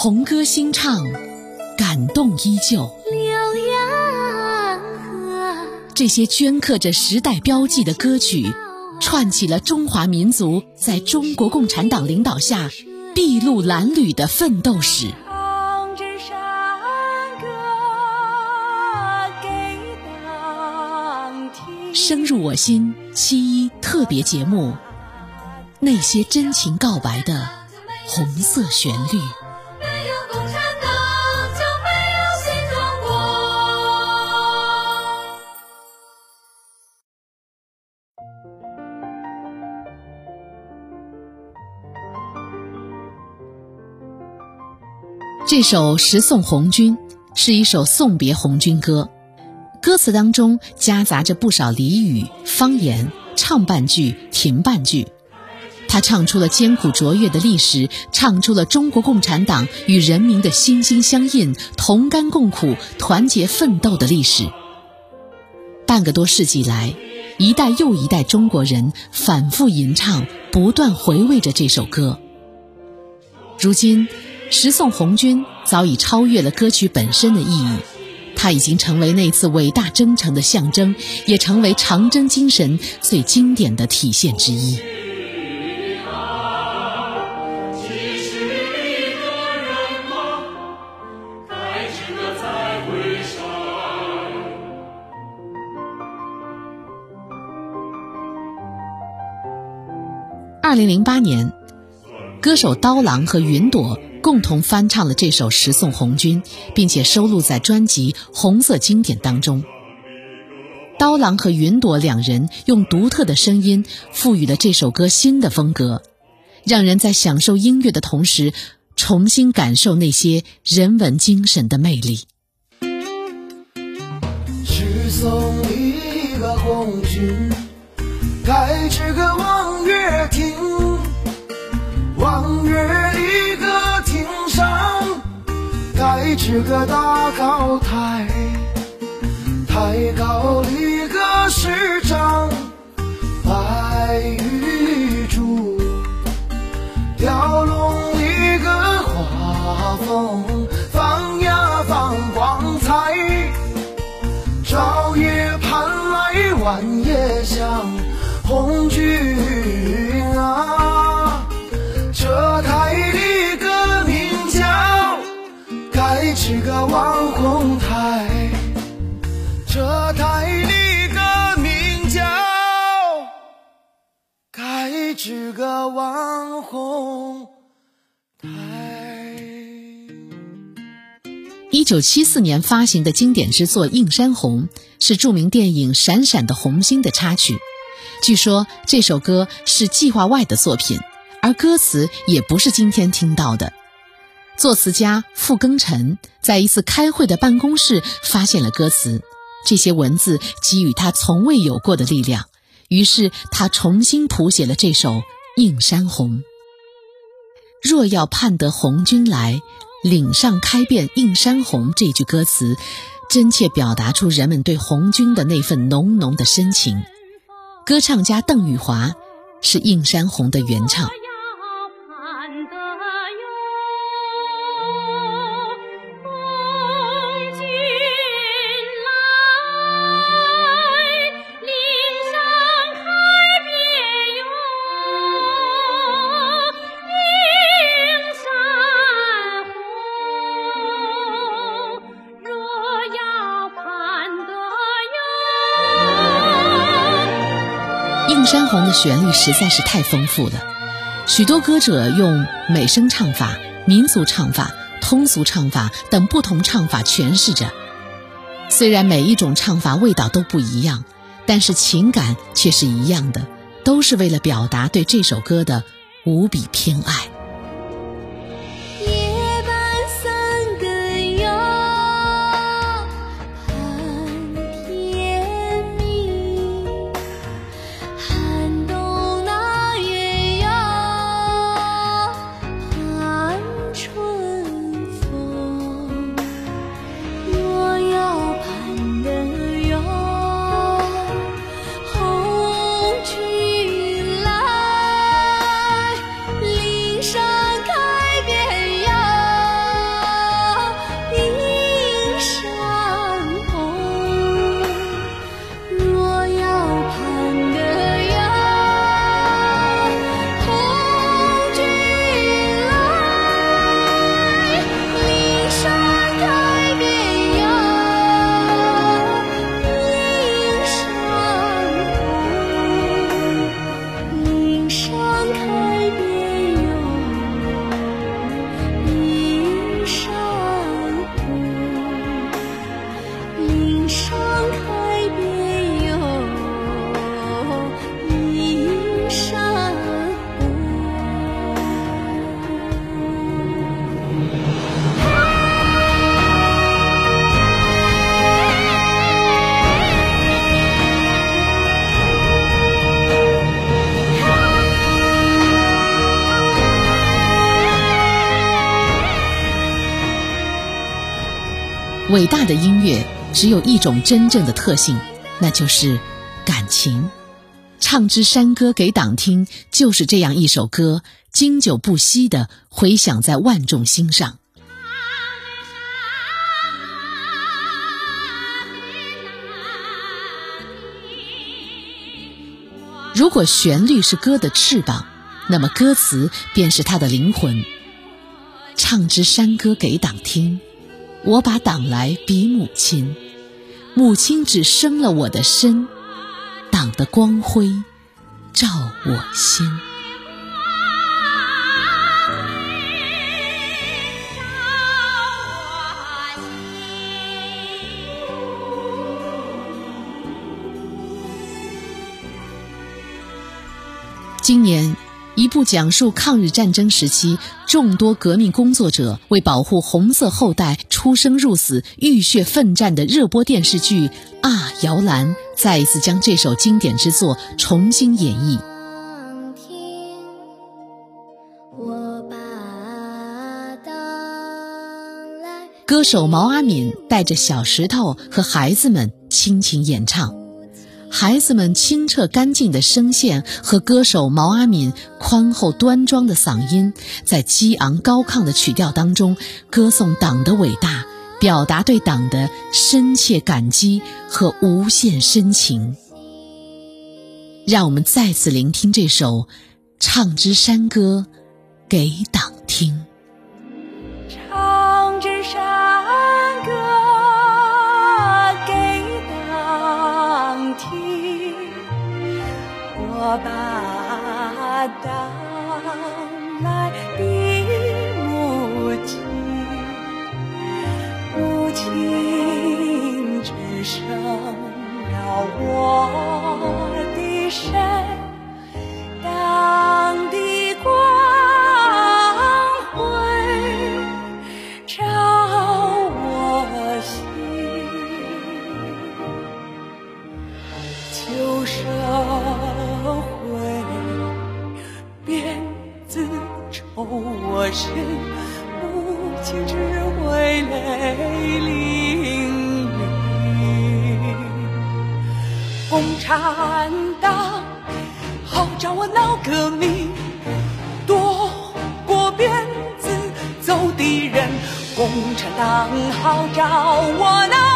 红歌新唱，感动依旧。浏阳河这些镌刻着时代标记的歌曲，串起了中华民族在中国共产党领导下筚路蓝缕的奋斗史。深入我心七一特别节目，那些真情告白的红色旋律。这首《十送红军》是一首送别红军歌，歌词当中夹杂着不少俚语、方言，唱半句，停半句。他唱出了艰苦卓越的历史，唱出了中国共产党与人民的心心相印、同甘共苦、团结奋斗的历史。半个多世纪来，一代又一代中国人反复吟唱，不断回味着这首歌。如今。《十送红军》早已超越了歌曲本身的意义，它已经成为那次伟大征程的象征，也成为长征精神最经典的体现之一。二零零八年，歌手刀郎和云朵。共同翻唱了这首《十送红军》，并且收录在专辑《红色经典》当中。刀郎和云朵两人用独特的声音赋予了这首歌新的风格，让人在享受音乐的同时，重新感受那些人文精神的魅力。十送一个红军，盖这个望月亭，望月盖这个大高台，台高立个十丈白玉柱，雕龙一个画风，放呀放光彩，朝也盼来晚也想红军啊，这这个网红台，这台里个名叫盖这个网红台。一九七四年发行的经典之作《映山红》是著名电影《闪闪的红星》的插曲。据说这首歌是计划外的作品，而歌词也不是今天听到的。作词家傅庚辰在一次开会的办公室发现了歌词，这些文字给予他从未有过的力量，于是他重新谱写了这首《映山红》。若要盼得红军来，岭上开遍映山红。这句歌词，真切表达出人们对红军的那份浓浓的深情。歌唱家邓玉华是《映山红》的原唱。山红的旋律实在是太丰富了，许多歌者用美声唱法、民族唱法、通俗唱法等不同唱法诠释着。虽然每一种唱法味道都不一样，但是情感却是一样的，都是为了表达对这首歌的无比偏爱。伟大的音乐只有一种真正的特性，那就是感情。唱支山歌给党听，就是这样一首歌，经久不息地回响在万众心上。如果旋律是歌的翅膀，那么歌词便是它的灵魂。唱支山歌给党听，我把党来比母亲，母亲只生了我的身，党的光辉照我心。今年，一部讲述抗日战争时期众多革命工作者为保护红色后代出生入死、浴血奋战的热播电视剧《啊，摇篮》，再一次将这首经典之作重新演绎。歌手毛阿敏带着小石头和孩子们倾情演唱。孩子们清澈干净的声线和歌手毛阿敏宽厚端庄的嗓音，在激昂高亢的曲调当中，歌颂党的伟大，表达对党的深切感激和无限深情。让我们再次聆听这首《唱支山歌给党听》。唱支山神党的光辉照我心，旧社会鞭子抽我身，母亲只为美丽。共产党号召我闹革命，夺过鞭子揍敌人。共产党号召我闹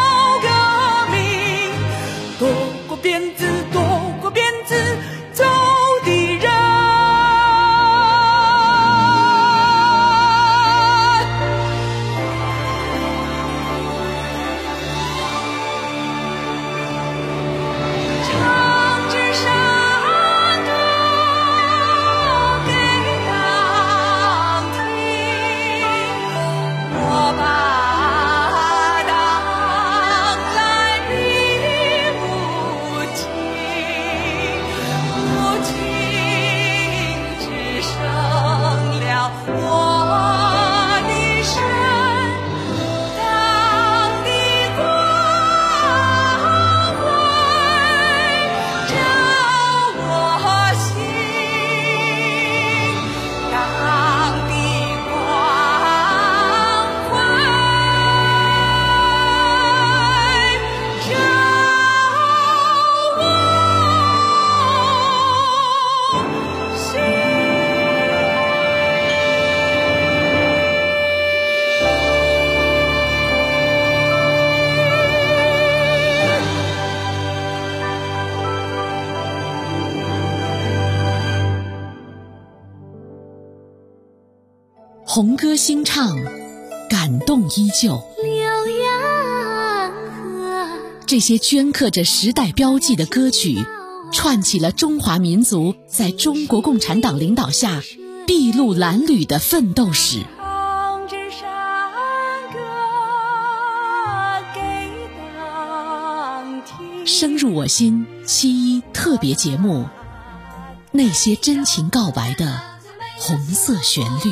红歌新唱，感动依旧。浏阳河这些镌刻着时代标记的歌曲，串起了中华民族在中国共产党领导下筚路蓝缕的奋斗史。唱支山歌给党听深入我心，七一特别节目，那些真情告白的红色旋律。